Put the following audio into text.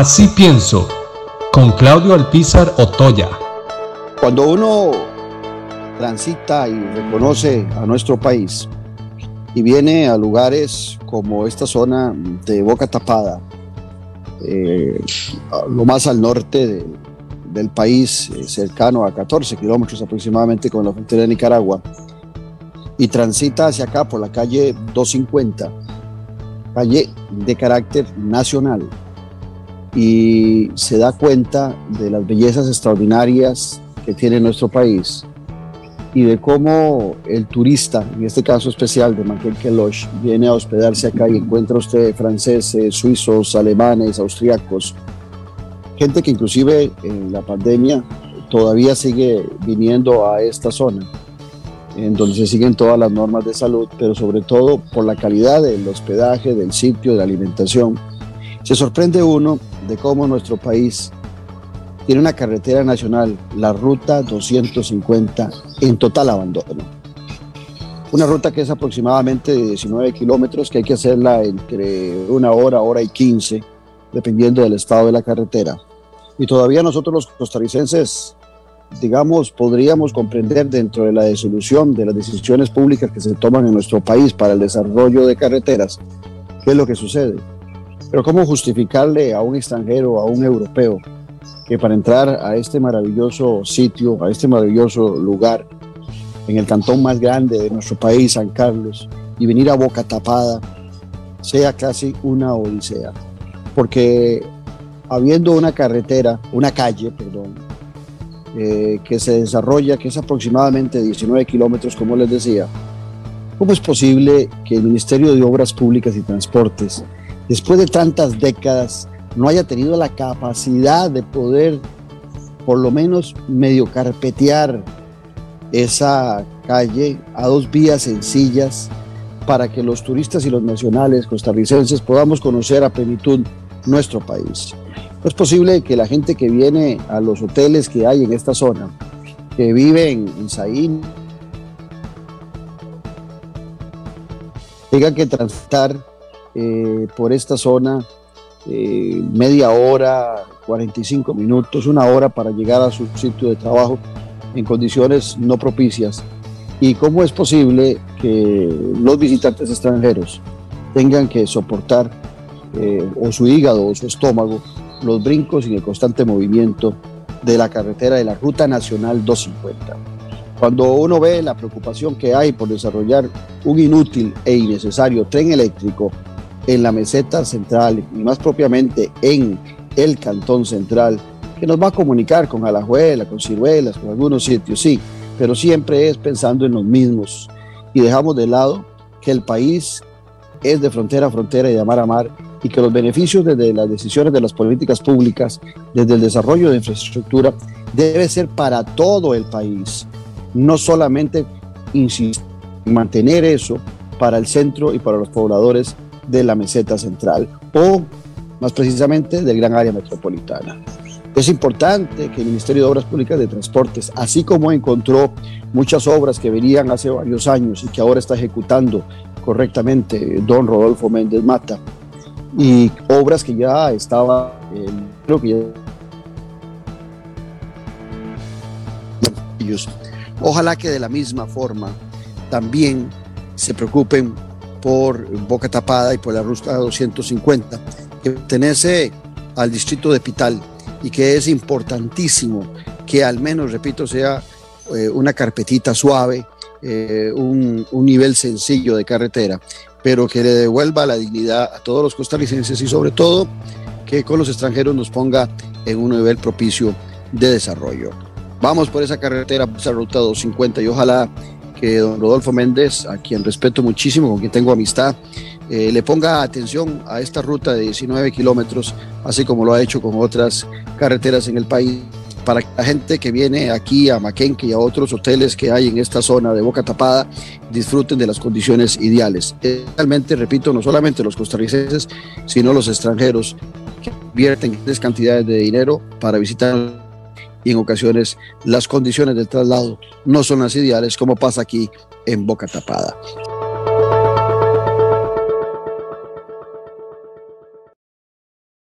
Así pienso, con Claudio Alpizar Otoya. Cuando uno transita y reconoce a nuestro país y viene a lugares como esta zona de Boca Tapada, eh, lo más al norte del país, eh, cercano a 14 kilómetros aproximadamente con la frontera de Nicaragua, y transita hacia acá por la calle 250, calle de carácter nacional, y se da cuenta de las bellezas extraordinarias que tiene nuestro país y de cómo el turista, en este caso especial de Michael Kelosh, viene a hospedarse acá y encuentra usted franceses, suizos, alemanes, austriacos, gente que inclusive en la pandemia todavía sigue viniendo a esta zona, en donde se siguen todas las normas de salud, pero sobre todo por la calidad del hospedaje, del sitio, de la alimentación. Se sorprende uno de cómo nuestro país tiene una carretera nacional, la Ruta 250, en total abandono. Una ruta que es aproximadamente de 19 kilómetros, que hay que hacerla entre una hora, hora y 15, dependiendo del estado de la carretera. Y todavía nosotros los costarricenses, digamos, podríamos comprender dentro de la disolución de las decisiones públicas que se toman en nuestro país para el desarrollo de carreteras, qué es lo que sucede. Pero ¿cómo justificarle a un extranjero, a un europeo, que para entrar a este maravilloso sitio, a este maravilloso lugar, en el cantón más grande de nuestro país, San Carlos, y venir a boca tapada, sea casi una odisea. Porque habiendo una carretera, una calle, perdón, eh, que se desarrolla, que es aproximadamente 19 kilómetros, como les decía, ¿cómo es posible que el Ministerio de Obras Públicas y Transportes, después de tantas décadas, no haya tenido la capacidad de poder por lo menos medio carpetear esa calle a dos vías sencillas para que los turistas y los nacionales costarricenses podamos conocer a plenitud nuestro país. No es posible que la gente que viene a los hoteles que hay en esta zona, que vive en Saín, tenga que transitar eh, por esta zona eh, media hora, 45 minutos, una hora para llegar a su sitio de trabajo en condiciones no propicias. ¿Y cómo es posible que los visitantes extranjeros tengan que soportar eh, o su hígado o su estómago los brincos y el constante movimiento de la carretera de la Ruta Nacional 250? Cuando uno ve la preocupación que hay por desarrollar un inútil e innecesario tren eléctrico en la meseta central y más propiamente en el cantón central, que nos va a comunicar con Alajuela, con Ciruelas, con algunos sitios, sí, pero siempre es pensando en los mismos. Y dejamos de lado que el país es de frontera a frontera y de mar a mar y que los beneficios desde las decisiones de las políticas públicas, desde el desarrollo de infraestructura, debe ser para todo el país, no solamente insistir en mantener eso para el centro y para los pobladores de la meseta central o más precisamente del gran área metropolitana. Es importante que el Ministerio de Obras Públicas de Transportes, así como encontró muchas obras que venían hace varios años y que ahora está ejecutando correctamente don Rodolfo Méndez Mata, y obras que ya estaba, creo que ya Ojalá que de la misma forma también se preocupen por Boca Tapada y por la Ruta 250, que pertenece al distrito de Pital y que es importantísimo que al menos, repito, sea eh, una carpetita suave, eh, un, un, nivel sencillo de carretera, pero que le devuelva la dignidad a todos los costarricenses y sobre todo que con los extranjeros nos ponga en un nivel propicio de desarrollo. Vamos por esa carretera, esa ruta 250 y ojalá que don Rodolfo Méndez, a quien respeto muchísimo, con quien tengo amistad, eh, le ponga atención a esta ruta de 19 kilómetros, así como lo ha hecho con otras carreteras en el país, para que la gente que viene aquí a Maquenque y a otros hoteles que hay en esta zona de Boca Tapada disfruten de las condiciones ideales. Realmente, repito, no solamente los costarricenses, sino los extranjeros que invierten grandes cantidades de dinero para visitar y en ocasiones las condiciones del traslado no son las ideales como pasa aquí en Boca Tapada.